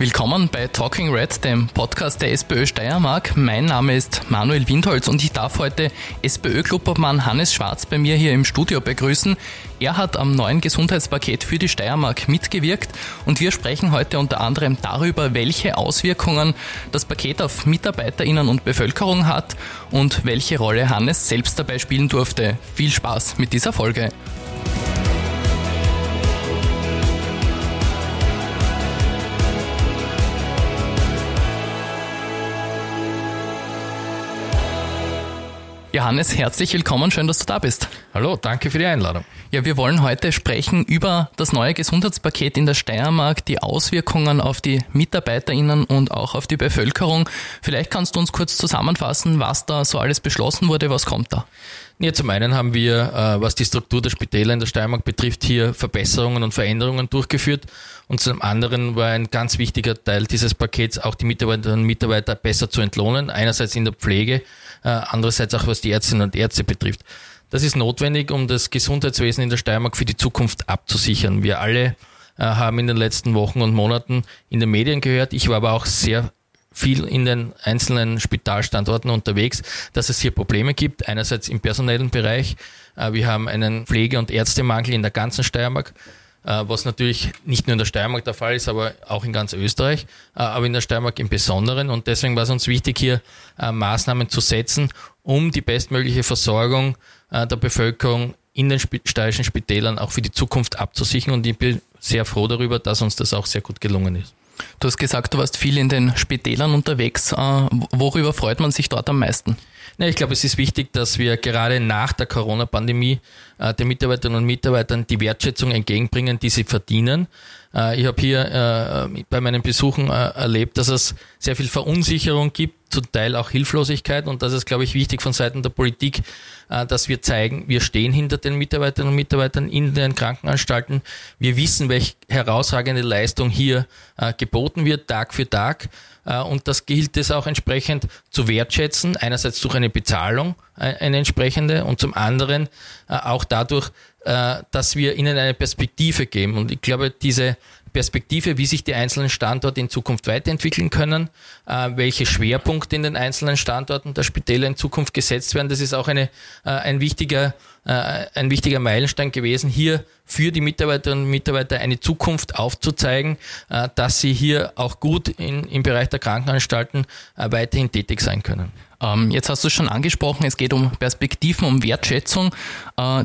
Willkommen bei Talking Red, dem Podcast der SPÖ Steiermark. Mein Name ist Manuel Windholz und ich darf heute SPÖ-Klubobmann Hannes Schwarz bei mir hier im Studio begrüßen. Er hat am neuen Gesundheitspaket für die Steiermark mitgewirkt und wir sprechen heute unter anderem darüber, welche Auswirkungen das Paket auf Mitarbeiterinnen und Bevölkerung hat und welche Rolle Hannes selbst dabei spielen durfte. Viel Spaß mit dieser Folge. Johannes, herzlich willkommen, schön, dass du da bist. Hallo, danke für die Einladung. Ja, wir wollen heute sprechen über das neue Gesundheitspaket in der Steiermark, die Auswirkungen auf die MitarbeiterInnen und auch auf die Bevölkerung. Vielleicht kannst du uns kurz zusammenfassen, was da so alles beschlossen wurde, was kommt da? Ja, zum einen haben wir, äh, was die Struktur der Spitäler in der Steiermark betrifft, hier Verbesserungen und Veränderungen durchgeführt. Und zum anderen war ein ganz wichtiger Teil dieses Pakets auch die Mitarbeiterinnen und Mitarbeiter besser zu entlohnen. Einerseits in der Pflege, andererseits auch was die Ärztinnen und Ärzte betrifft. Das ist notwendig, um das Gesundheitswesen in der Steiermark für die Zukunft abzusichern. Wir alle äh, haben in den letzten Wochen und Monaten in den Medien gehört. Ich war aber auch sehr viel in den einzelnen Spitalstandorten unterwegs, dass es hier Probleme gibt. Einerseits im personellen Bereich. Äh, wir haben einen Pflege- und Ärztemangel in der ganzen Steiermark. Äh, was natürlich nicht nur in der Steiermark der Fall ist, aber auch in ganz Österreich, äh, aber in der Steiermark im Besonderen. Und deswegen war es uns wichtig, hier äh, Maßnahmen zu setzen, um die bestmögliche Versorgung der Bevölkerung in den steirischen Spitälern auch für die Zukunft abzusichern. Und ich bin sehr froh darüber, dass uns das auch sehr gut gelungen ist. Du hast gesagt, du warst viel in den Spitälern unterwegs. Worüber freut man sich dort am meisten? Ja, ich glaube, es ist wichtig, dass wir gerade nach der Corona-Pandemie äh, den Mitarbeiterinnen und Mitarbeitern die Wertschätzung entgegenbringen, die sie verdienen. Äh, ich habe hier äh, bei meinen Besuchen äh, erlebt, dass es sehr viel Verunsicherung gibt, zum Teil auch Hilflosigkeit und das ist, glaube ich, wichtig von Seiten der Politik, äh, dass wir zeigen, wir stehen hinter den Mitarbeiterinnen und Mitarbeitern in den Krankenanstalten. Wir wissen, welche herausragende Leistung hier äh, geboten wird, Tag für Tag. Äh, und das gilt es auch entsprechend zu wertschätzen, einerseits durch eine Bezahlung, eine entsprechende, und zum anderen auch dadurch, dass wir ihnen eine Perspektive geben. Und ich glaube, diese Perspektive, wie sich die einzelnen Standorte in Zukunft weiterentwickeln können, welche Schwerpunkte in den einzelnen Standorten der Spitäler in Zukunft gesetzt werden, das ist auch eine, ein wichtiger äh, ein wichtiger Meilenstein gewesen, hier für die Mitarbeiterinnen und Mitarbeiter eine Zukunft aufzuzeigen, äh, dass sie hier auch gut in, im Bereich der Krankenanstalten äh, weiterhin tätig sein können. Ähm, jetzt hast du es schon angesprochen, es geht um Perspektiven, um Wertschätzung.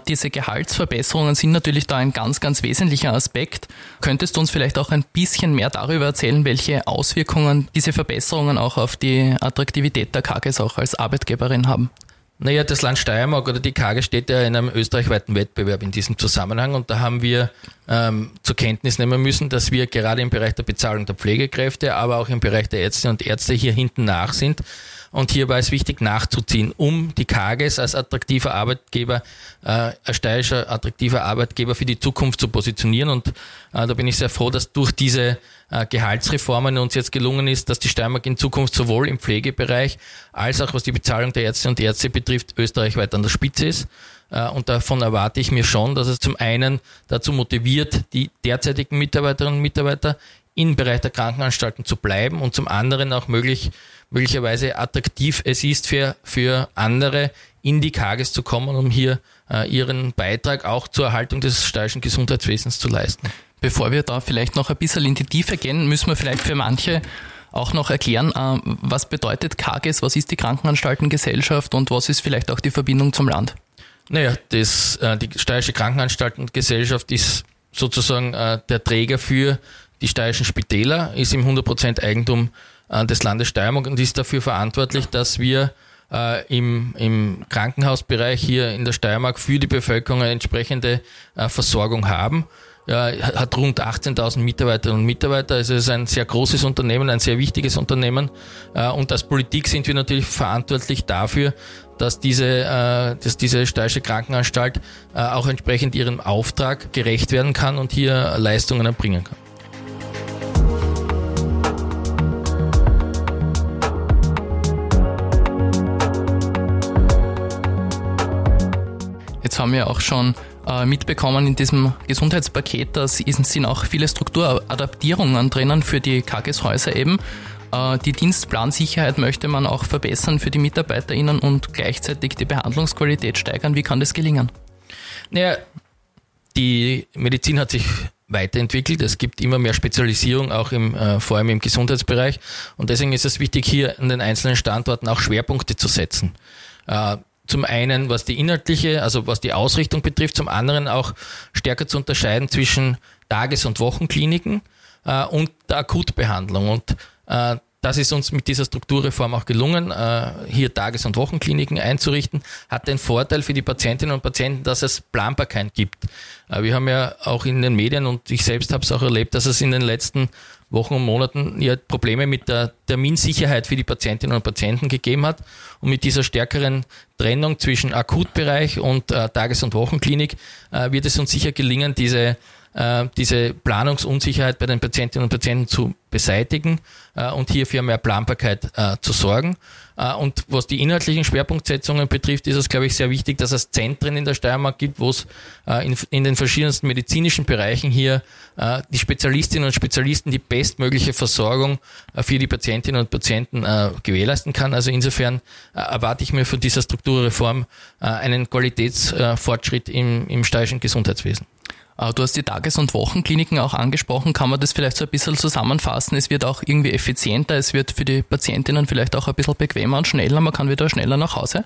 Diese Gehaltsverbesserungen sind natürlich da ein ganz, ganz wesentlicher Aspekt. Könntest du uns vielleicht auch ein bisschen mehr darüber erzählen, welche Auswirkungen diese Verbesserungen auch auf die Attraktivität der KGs auch als Arbeitgeberin haben? Naja, das Land Steiermark oder die KG steht ja in einem österreichweiten Wettbewerb in diesem Zusammenhang und da haben wir ähm, zur Kenntnis nehmen müssen, dass wir gerade im Bereich der Bezahlung der Pflegekräfte, aber auch im Bereich der Ärzte und Ärzte hier hinten nach sind. Und hier war es wichtig nachzuziehen, um die KGs als attraktiver Arbeitgeber, äh, als steirischer attraktiver Arbeitgeber für die Zukunft zu positionieren. Und äh, da bin ich sehr froh, dass durch diese äh, Gehaltsreformen uns jetzt gelungen ist, dass die Steiermark in Zukunft sowohl im Pflegebereich als auch was die Bezahlung der Ärzte und Ärzte betrifft, österreichweit an der Spitze ist. Äh, und davon erwarte ich mir schon, dass es zum einen dazu motiviert, die derzeitigen Mitarbeiterinnen und Mitarbeiter im Bereich der Krankenanstalten zu bleiben und zum anderen auch möglich, möglicherweise attraktiv es ist für, für andere in die Kages zu kommen, um hier äh, ihren Beitrag auch zur Erhaltung des steirischen Gesundheitswesens zu leisten. Bevor wir da vielleicht noch ein bisschen in die Tiefe gehen, müssen wir vielleicht für manche auch noch erklären, äh, was bedeutet KAGES, was ist die Krankenanstaltengesellschaft und was ist vielleicht auch die Verbindung zum Land? Naja, das, äh, die Steirische Krankenanstaltengesellschaft ist sozusagen äh, der Träger für die steirischen Spitäler, ist im 100% Eigentum des Landes Steiermark und ist dafür verantwortlich, dass wir im, im Krankenhausbereich hier in der Steiermark für die Bevölkerung eine entsprechende Versorgung haben ja, hat rund 18.000 Mitarbeiterinnen und Mitarbeiter. Also es ist ein sehr großes Unternehmen, ein sehr wichtiges Unternehmen. Äh, und als Politik sind wir natürlich verantwortlich dafür, dass diese, äh, dass diese Steirische Krankenanstalt äh, auch entsprechend ihrem Auftrag gerecht werden kann und hier Leistungen erbringen kann. Jetzt haben wir auch schon äh, mitbekommen in diesem Gesundheitspaket, da sind auch viele Strukturadaptierungen drinnen für die Kageshäuser eben. Äh, die Dienstplansicherheit möchte man auch verbessern für die MitarbeiterInnen und gleichzeitig die Behandlungsqualität steigern. Wie kann das gelingen? Naja, die Medizin hat sich weiterentwickelt. Es gibt immer mehr Spezialisierung, auch im, äh, vor allem im Gesundheitsbereich. Und deswegen ist es wichtig, hier an den einzelnen Standorten auch Schwerpunkte zu setzen. Äh, zum einen, was die inhaltliche, also was die Ausrichtung betrifft, zum anderen auch stärker zu unterscheiden zwischen Tages- und Wochenkliniken äh, und der Akutbehandlung. Und äh, das ist uns mit dieser Strukturreform auch gelungen, äh, hier Tages- und Wochenkliniken einzurichten. Hat den Vorteil für die Patientinnen und Patienten, dass es Planbarkeit gibt. Äh, wir haben ja auch in den Medien und ich selbst habe es auch erlebt, dass es in den letzten Wochen und Monaten ja Probleme mit der Terminsicherheit für die Patientinnen und Patienten gegeben hat. Und mit dieser stärkeren Trennung zwischen Akutbereich und Tages- und Wochenklinik wird es uns sicher gelingen, diese äh, diese Planungsunsicherheit bei den Patientinnen und Patienten zu beseitigen äh, und hier für mehr Planbarkeit äh, zu sorgen. Äh, und was die inhaltlichen Schwerpunktsetzungen betrifft, ist es, glaube ich, sehr wichtig, dass es Zentren in der Steiermark gibt, wo es äh, in, in, den verschiedensten medizinischen Bereichen hier äh, die Spezialistinnen und Spezialisten die bestmögliche Versorgung für die Patientinnen und Patienten gewährleisten kann. Also insofern erwarte ich mir von dieser Strukturreform einen Qualitätsfortschritt im, im steirischen Gesundheitswesen. Äh, du hast die Tages- und Wochenkliniken auch angesprochen. Kann man das vielleicht so ein bisschen zusammenfassen? Es wird auch irgendwie effizienter, es wird für die Patientinnen vielleicht auch ein bisschen bequemer und schneller. Man kann wieder schneller nach Hause.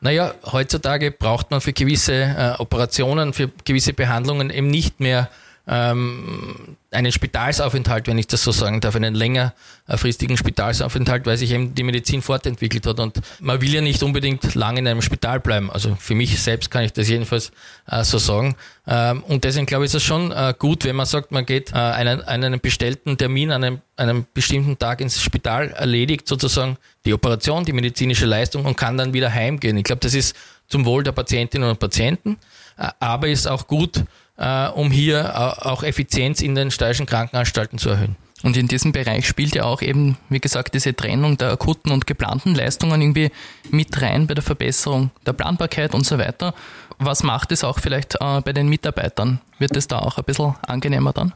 Naja, heutzutage braucht man für gewisse äh, Operationen, für gewisse Behandlungen eben nicht mehr ähm, einen Spitalsaufenthalt, wenn ich das so sagen darf, einen längerfristigen Spitalsaufenthalt, weil sich eben die Medizin fortentwickelt hat. Und man will ja nicht unbedingt lange in einem Spital bleiben. Also für mich selbst kann ich das jedenfalls äh, so sagen. Ähm, und deswegen glaube ich, ist es schon äh, gut, wenn man sagt, man geht äh, einen, einen bestellten Termin an einem, einem bestimmten Tag ins Spital, erledigt sozusagen die Operation, die medizinische Leistung und kann dann wieder heimgehen. Ich glaube, das ist zum Wohl der Patientinnen und Patienten, äh, aber ist auch gut, äh, um hier auch Effizienz in den steirischen Krankenanstalten zu erhöhen. Und in diesem Bereich spielt ja auch eben, wie gesagt, diese Trennung der akuten und geplanten Leistungen irgendwie mit rein bei der Verbesserung der Planbarkeit und so weiter. Was macht es auch vielleicht äh, bei den Mitarbeitern? Wird es da auch ein bisschen angenehmer dann?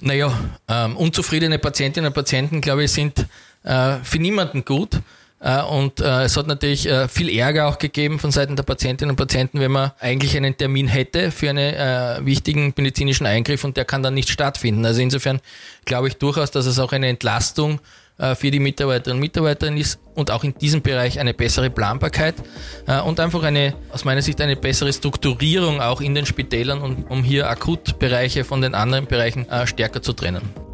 Naja, ähm, unzufriedene Patientinnen und Patienten, glaube ich, sind äh, für niemanden gut. Äh, und äh, es hat natürlich äh, viel Ärger auch gegeben von Seiten der Patientinnen und Patienten, wenn man eigentlich einen Termin hätte für einen wichtigen medizinischen Eingriff und der kann dann nicht stattfinden. Also insofern glaube ich durchaus, dass es auch eine Entlastung für die Mitarbeiterinnen und Mitarbeiter ist und auch in diesem Bereich eine bessere Planbarkeit und einfach eine, aus meiner Sicht, eine bessere Strukturierung auch in den Spitälern, um hier Akutbereiche von den anderen Bereichen stärker zu trennen.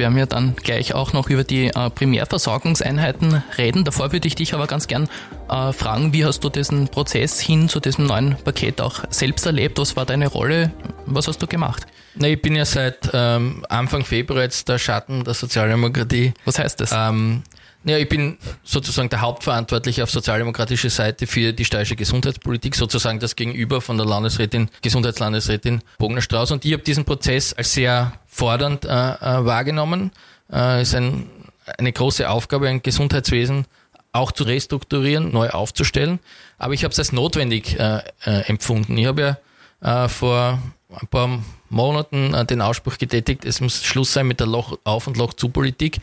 Werden wir dann gleich auch noch über die äh, Primärversorgungseinheiten reden. Davor würde ich dich aber ganz gern äh, fragen, wie hast du diesen Prozess hin zu diesem neuen Paket auch selbst erlebt? Was war deine Rolle? Was hast du gemacht? Na, ich bin ja seit ähm, Anfang Februar jetzt der Schatten der Sozialdemokratie. Was heißt das? Ähm, ja, ich bin sozusagen der Hauptverantwortliche auf sozialdemokratischer Seite für die steirische Gesundheitspolitik, sozusagen das Gegenüber von der Landesrätin, Gesundheitslandesrätin Bogner Strauß. Und ich habe diesen Prozess als sehr fordernd äh, äh, wahrgenommen. Äh, ist ein, eine große Aufgabe, ein Gesundheitswesen auch zu restrukturieren, neu aufzustellen. Aber ich habe es als notwendig äh, äh, empfunden. Ich habe ja äh, vor ein paar Monaten äh, den Ausspruch getätigt, es muss Schluss sein mit der Loch auf und Loch zu Politik.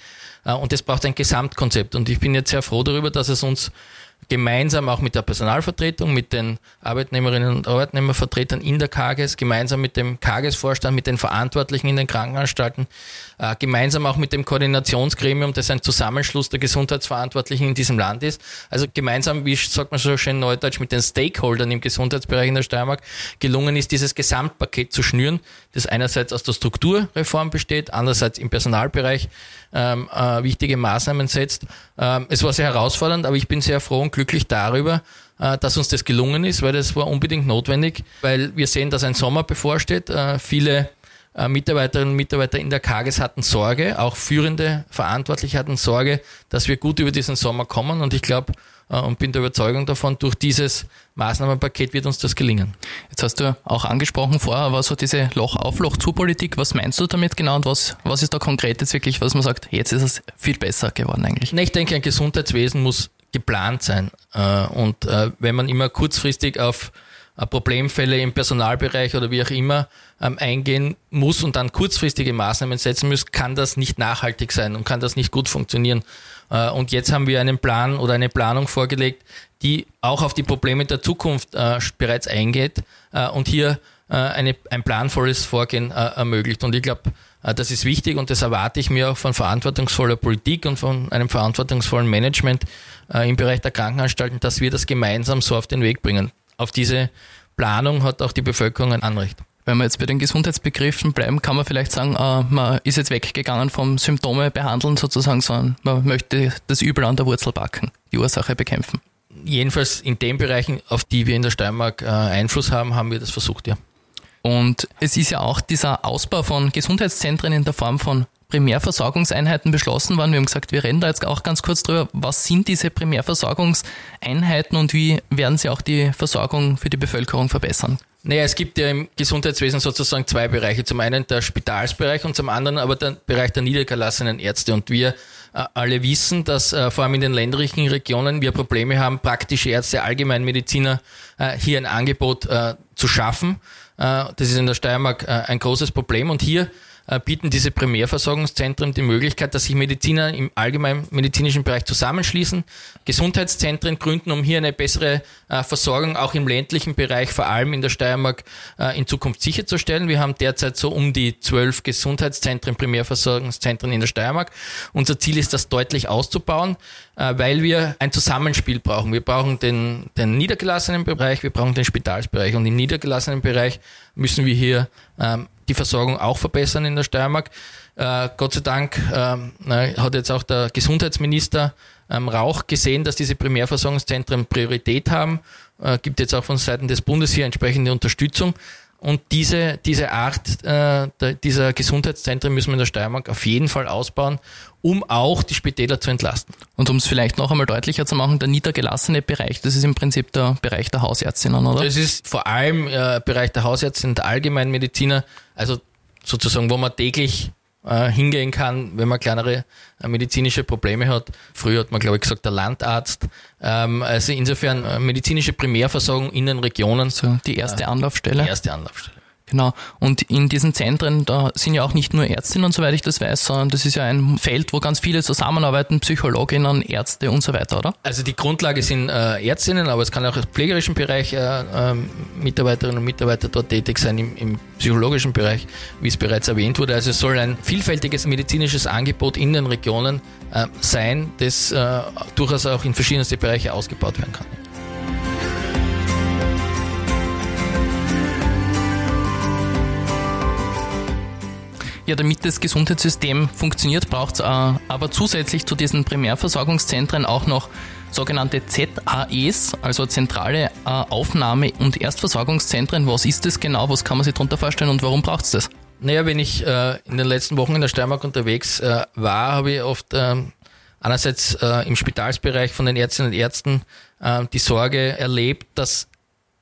Äh, und es braucht ein Gesamtkonzept. Und ich bin jetzt sehr froh darüber, dass es uns gemeinsam auch mit der Personalvertretung, mit den Arbeitnehmerinnen und Arbeitnehmervertretern in der KAGES, gemeinsam mit dem KAGES-Vorstand, mit den Verantwortlichen in den Krankenanstalten, äh, gemeinsam auch mit dem Koordinationsgremium, das ein Zusammenschluss der Gesundheitsverantwortlichen in diesem Land ist. Also gemeinsam, wie sagt man so schön neudeutsch, mit den Stakeholdern im Gesundheitsbereich in der Steiermark gelungen ist, dieses Gesamtpaket zu schnüren, das einerseits aus der Strukturreform besteht, andererseits im Personalbereich ähm, äh, wichtige Maßnahmen setzt. Ähm, es war sehr herausfordernd, aber ich bin sehr froh und glücklich darüber, äh, dass uns das gelungen ist, weil das war unbedingt notwendig, weil wir sehen, dass ein Sommer bevorsteht. Äh, viele äh, Mitarbeiterinnen und Mitarbeiter in der Kages hatten Sorge, auch führende Verantwortliche hatten Sorge, dass wir gut über diesen Sommer kommen. Und ich glaube, und bin der Überzeugung davon, durch dieses Maßnahmenpaket wird uns das gelingen. Jetzt hast du auch angesprochen vorher, was so diese Loch-auf-Loch-zu-Politik, was meinst du damit genau und was, was ist da konkret jetzt wirklich, was man sagt, jetzt ist es viel besser geworden eigentlich? Ich denke, ein Gesundheitswesen muss geplant sein. Äh, und äh, wenn man immer kurzfristig auf äh, Problemfälle im Personalbereich oder wie auch immer ähm, eingehen muss und dann kurzfristige Maßnahmen setzen muss, kann das nicht nachhaltig sein und kann das nicht gut funktionieren. Und jetzt haben wir einen Plan oder eine Planung vorgelegt, die auch auf die Probleme der Zukunft bereits eingeht und hier eine, ein planvolles Vorgehen ermöglicht. Und ich glaube, das ist wichtig und das erwarte ich mir auch von verantwortungsvoller Politik und von einem verantwortungsvollen Management im Bereich der Krankenanstalten, dass wir das gemeinsam so auf den Weg bringen auf diese Planung hat auch die Bevölkerung ein Anrecht. Wenn wir jetzt bei den Gesundheitsbegriffen bleiben, kann man vielleicht sagen, äh, man ist jetzt weggegangen vom Symptome behandeln sozusagen, sondern man möchte das Übel an der Wurzel packen, die Ursache bekämpfen. Jedenfalls in den Bereichen, auf die wir in der Steiermark äh, Einfluss haben, haben wir das versucht, ja. Und es ist ja auch dieser Ausbau von Gesundheitszentren in der Form von Primärversorgungseinheiten beschlossen worden. Wir haben gesagt, wir reden da jetzt auch ganz kurz drüber. Was sind diese Primärversorgungseinheiten und wie werden sie auch die Versorgung für die Bevölkerung verbessern? Naja, es gibt ja im Gesundheitswesen sozusagen zwei Bereiche. Zum einen der Spitalsbereich und zum anderen aber der Bereich der niedergelassenen Ärzte. Und wir äh, alle wissen, dass äh, vor allem in den ländlichen Regionen wir Probleme haben, praktische Ärzte, Allgemeinmediziner äh, hier ein Angebot zu schaffen. Äh, das ist in der Steiermark äh, ein großes Problem. Und hier bieten diese Primärversorgungszentren die Möglichkeit, dass sich Mediziner im allgemeinen medizinischen Bereich zusammenschließen, Gesundheitszentren gründen, um hier eine bessere äh, Versorgung auch im ländlichen Bereich, vor allem in der Steiermark, äh, in Zukunft sicherzustellen. Wir haben derzeit so um die zwölf Gesundheitszentren, Primärversorgungszentren in der Steiermark. Unser Ziel ist, das deutlich auszubauen, weil wir ein Zusammenspiel brauchen. Wir brauchen den, den niedergelassenen Bereich, wir brauchen den Spitalsbereich und im niedergelassenen Bereich müssen wir hier ähm, die Versorgung auch verbessern in der Steiermark. Äh, Gott sei Dank ähm, hat jetzt auch der Gesundheitsminister ähm, Rauch gesehen, dass diese Primärversorgungszentren Priorität haben. Äh, gibt jetzt auch von Seiten des Bundes hier entsprechende Unterstützung. Und diese, diese Art äh, dieser Gesundheitszentren müssen wir in der Steiermark auf jeden Fall ausbauen, um auch die Spitäler zu entlasten. Und um es vielleicht noch einmal deutlicher zu machen, der niedergelassene Bereich, das ist im Prinzip der Bereich der Hausärztinnen, oder? Das ist vor allem äh, Bereich der Hausärztinnen, der Allgemeinmediziner, also sozusagen, wo man täglich äh, hingehen kann, wenn man kleinere äh, medizinische Probleme hat. Früher hat man, glaube ich, gesagt, der Landarzt. Ähm, also insofern äh, medizinische Primärversorgung in den Regionen. So die erste Anlaufstelle. Die erste Anlaufstelle. Genau. Und in diesen Zentren, da sind ja auch nicht nur Ärztinnen, soweit ich das weiß, sondern das ist ja ein Feld, wo ganz viele zusammenarbeiten, Psychologinnen, Ärzte und so weiter, oder? Also die Grundlage sind äh, Ärztinnen, aber es kann auch im pflegerischen Bereich äh, äh, Mitarbeiterinnen und Mitarbeiter dort tätig sein, im, im, psychologischen Bereich, wie es bereits erwähnt wurde. Also es soll ein vielfältiges medizinisches Angebot in den Regionen äh, sein, das äh, durchaus auch in verschiedenste Bereiche ausgebaut werden kann. Ja, damit das Gesundheitssystem funktioniert, braucht es äh, aber zusätzlich zu diesen Primärversorgungszentren auch noch sogenannte ZAEs, also zentrale äh, Aufnahme- und Erstversorgungszentren. Was ist das genau? Was kann man sich darunter vorstellen und warum braucht es das? Naja, wenn ich äh, in den letzten Wochen in der Steiermark unterwegs äh, war, habe ich oft ähm, einerseits äh, im Spitalsbereich von den Ärztinnen und Ärzten äh, die Sorge erlebt, dass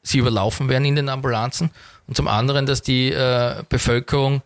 sie überlaufen werden in den Ambulanzen und zum anderen, dass die äh, Bevölkerung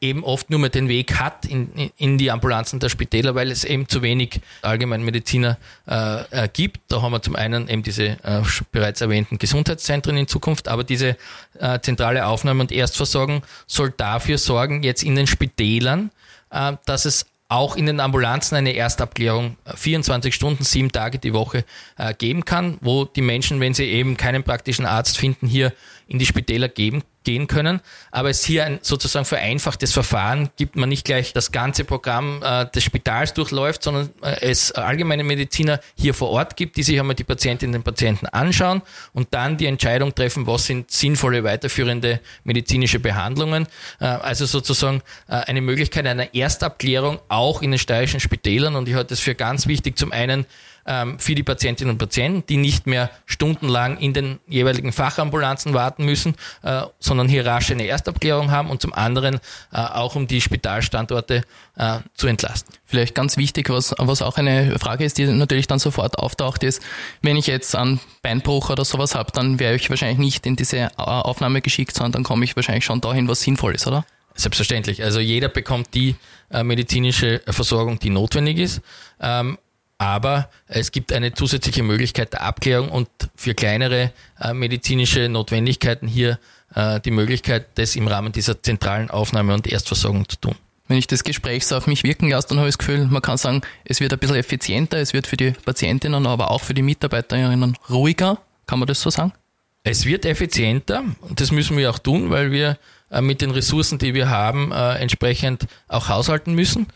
eben oft nur mehr den Weg hat in, in die Ambulanzen der Spitäler, weil es eben zu wenig Allgemeinmediziner äh, äh, gibt. Da haben wir zum einen eben diese äh, bereits erwähnten Gesundheitszentren in Zukunft, aber diese äh, zentrale Aufnahme und Erstversorgung soll dafür sorgen, jetzt in den Spitälern, äh, dass es auch in den Ambulanzen eine Erstabklärung 24 äh, Stunden, sieben Tage die Woche äh, geben kann, wo die Menschen, wenn sie eben keinen praktischen Arzt finden, hier in die Spitäler geben gehen können. Aber es hier ein sozusagen vereinfachtes Verfahren gibt, man nicht gleich das ganze Programm äh, des Spitals durchläuft, sondern äh, es allgemeine Mediziner hier vor Ort gibt, die sich einmal die Patientinnen und Patienten anschauen und dann die Entscheidung treffen, was sind sinnvolle weiterführende medizinische Behandlungen. Äh, also sozusagen äh, eine Möglichkeit einer Erstabklärung auch in den steirischen Spitälern und ich halte es für ganz wichtig, zum einen ähm, für die Patientinnen und Patienten, die nicht mehr stundenlang in den jeweiligen Fachambulanzen warten müssen, äh, sondern hier rasch eine Erstabklärung haben und zum anderen äh, auch um die Spitalstandorte äh, zu entlasten. Vielleicht ganz wichtig, was, was auch eine Frage ist, die natürlich dann sofort auftaucht, ist, wenn ich jetzt einen Beinbruch oder sowas habe, dann wäre ich wahrscheinlich nicht in diese Aufnahme geschickt, sondern dann komme ich wahrscheinlich schon dahin, was sinnvoll ist, oder? Selbstverständlich. Also jeder bekommt die äh, medizinische Versorgung, die notwendig ist. Ähm, aber es gibt eine zusätzliche Möglichkeit der Abklärung und für kleinere äh, medizinische Notwendigkeiten hier äh, die Möglichkeit, das im Rahmen dieser zentralen Aufnahme und Erstversorgung zu tun. Wenn ich das Gespräch so auf mich wirken lasse, dann habe ich das Gefühl, man kann sagen, es wird ein bisschen effizienter, es wird für die Patientinnen, aber auch für die Mitarbeiterinnen ruhiger. Kann man das so sagen? Es wird effizienter und das müssen wir auch tun, weil wir äh, mit den Ressourcen, die wir haben, äh, entsprechend auch haushalten müssen.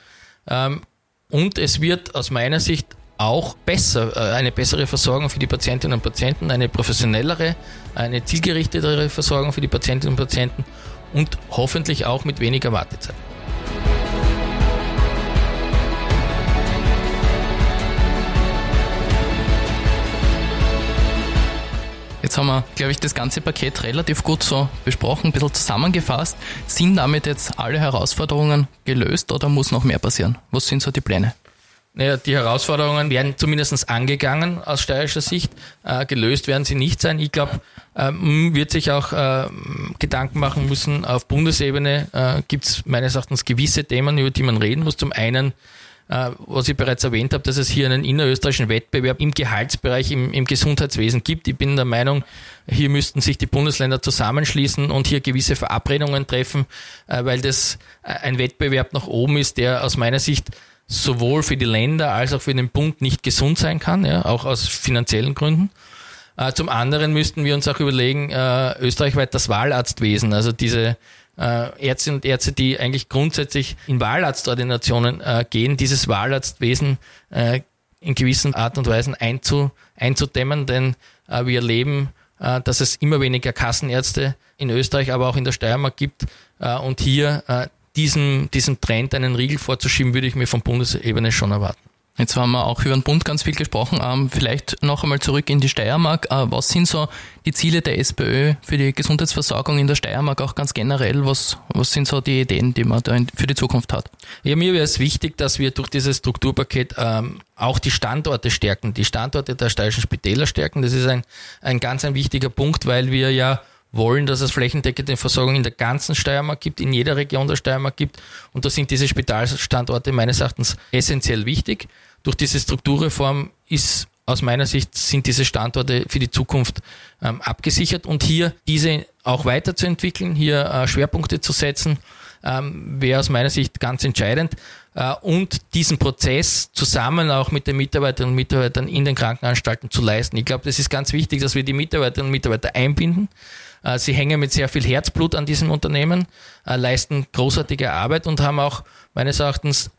Ähm, und es wird aus meiner Sicht auch besser, äh, eine bessere Versorgung für die Patientinnen und Patienten, eine professionellere, eine zielgerichtetere Versorgung für die Patientinnen und Patienten und hoffentlich auch mit weniger Wartezeit. Jetzt haben wir, glaube ich, das ganze Paket relativ gut so besprochen, ein bisschen zusammengefasst. Sind damit jetzt alle Herausforderungen gelöst oder muss noch mehr passieren? Was sind so die Pläne? Naja, die Herausforderungen werden zumindest angegangen aus steirischer Sicht. Äh, gelöst werden sie nicht sein. Ich glaube, ähm, wird sich auch äh, Gedanken machen müssen. Auf Bundesebene äh, gibt es meines Erachtens gewisse Themen, über die man reden muss. Zum einen was ich bereits erwähnt habe, dass es hier einen innerösterreichischen Wettbewerb im Gehaltsbereich, im, im Gesundheitswesen gibt. Ich bin der Meinung, hier müssten sich die Bundesländer zusammenschließen und hier gewisse Verabredungen treffen, äh, weil das äh, ein Wettbewerb nach oben ist, der aus meiner Sicht sowohl für die Länder als auch für den Bund nicht gesund sein kann, ja, auch aus finanziellen Gründen. Zum anderen müssten wir uns auch überlegen, österreichweit das Wahlarztwesen, also diese äh, Ärzte und Ärzte, die eigentlich grundsätzlich in Wahlarztordinationen äh, gehen, dieses Wahlarztwesen äh, in gewissen Art und Weisen einzu, einzudämmen, denn äh, wir erleben, äh, dass es immer weniger Kassenärzte in Österreich, aber auch in der Steiermark gibt äh, und hier äh, diesem, diesem Trend einen Riegel vorzuschieben, würde ich mir von Bundesebene schon erwarten. Jetzt haben wir auch über den Bund ganz viel gesprochen. Ähm, vielleicht noch einmal zurück in die Steiermark. Äh, was sind so die Ziele der SPÖ für die Gesundheitsversorgung in der Steiermark auch ganz generell? Was, was sind so die Ideen, die man da für die Zukunft hat? Ja, mir wäre es wichtig, dass wir durch dieses Strukturpaket ähm, auch die Standorte stärken, die Standorte der steirischen Spitäler stärken. Das ist ein, ein ganz ein wichtiger Punkt, weil wir ja wollen, dass es flächendeckende Versorgung in der ganzen Steiermark gibt, in jeder Region der Steiermark gibt. Und da sind diese Spitalstandorte meines Erachtens essentiell wichtig. Durch diese Strukturreform ist aus meiner Sicht sind diese Standorte für die Zukunft ähm, abgesichert und hier diese auch weiterzuentwickeln, hier äh, Schwerpunkte zu setzen, ähm, wäre aus meiner Sicht ganz entscheidend. Äh, und diesen Prozess zusammen auch mit den Mitarbeiterinnen und Mitarbeitern in den Krankenanstalten zu leisten. Ich glaube, das ist ganz wichtig, dass wir die Mitarbeiterinnen und Mitarbeiter einbinden. Äh, sie hängen mit sehr viel Herzblut an diesem Unternehmen, äh, leisten großartige Arbeit und haben auch meines Erachtens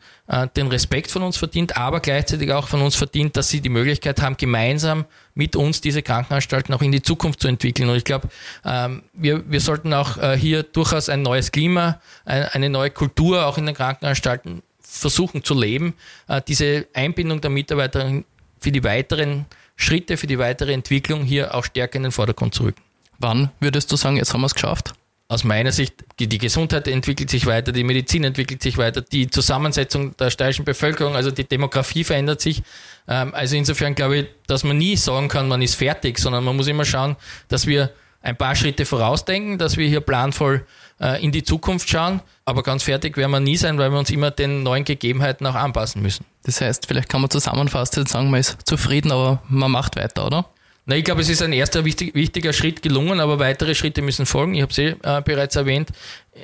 den Respekt von uns verdient, aber gleichzeitig auch von uns verdient, dass sie die Möglichkeit haben, gemeinsam mit uns diese Krankenanstalten auch in die Zukunft zu entwickeln. Und ich glaube, ähm, wir, wir sollten auch hier durchaus ein neues Klima, eine neue Kultur auch in den Krankenanstalten versuchen zu leben, äh, diese Einbindung der Mitarbeiter für die weiteren Schritte, für die weitere Entwicklung hier auch stärker in den Vordergrund zu rücken. Wann würdest du sagen, jetzt haben wir es geschafft? aus meiner Sicht, die Gesundheit entwickelt sich weiter, die Medizin entwickelt sich weiter, die Zusammensetzung der steirischen Bevölkerung, also die Demografie verändert sich. Ähm, also insofern glaube ich, dass man nie sagen kann, man ist fertig, sondern man muss immer schauen, dass wir ein paar Schritte vorausdenken, dass wir hier planvoll äh, in die Zukunft schauen. Aber ganz fertig werden wir nie sein, weil wir uns immer den neuen Gegebenheiten auch anpassen müssen. Das heißt, vielleicht kann man zusammenfassend sagen, man ist zufrieden, aber man macht weiter, oder? Na, ich glaube, es ist ein erster wichtig, wichtiger Schritt gelungen, aber weitere Schritte müssen folgen. Ich habe es eh, äh, bereits erwähnt,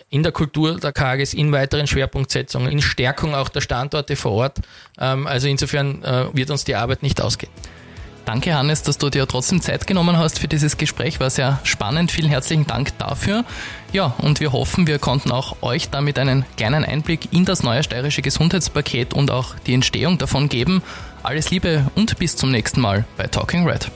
in der Kultur der KGS, in weiteren Schwerpunktsetzungen, in Stärkung auch der Standorte vor Ort. Ähm, also insofern äh, wird uns die Arbeit nicht ausgehen. Danke, Hannes, dass du dir trotzdem Zeit genommen hast für dieses Gespräch. War sehr spannend. Vielen herzlichen Dank dafür. Ja, und wir hoffen, wir konnten auch euch damit einen kleinen Einblick in das neue steirische Gesundheitspaket und auch die Entstehung davon geben. Alles Liebe und bis zum nächsten Mal bei Talking Red.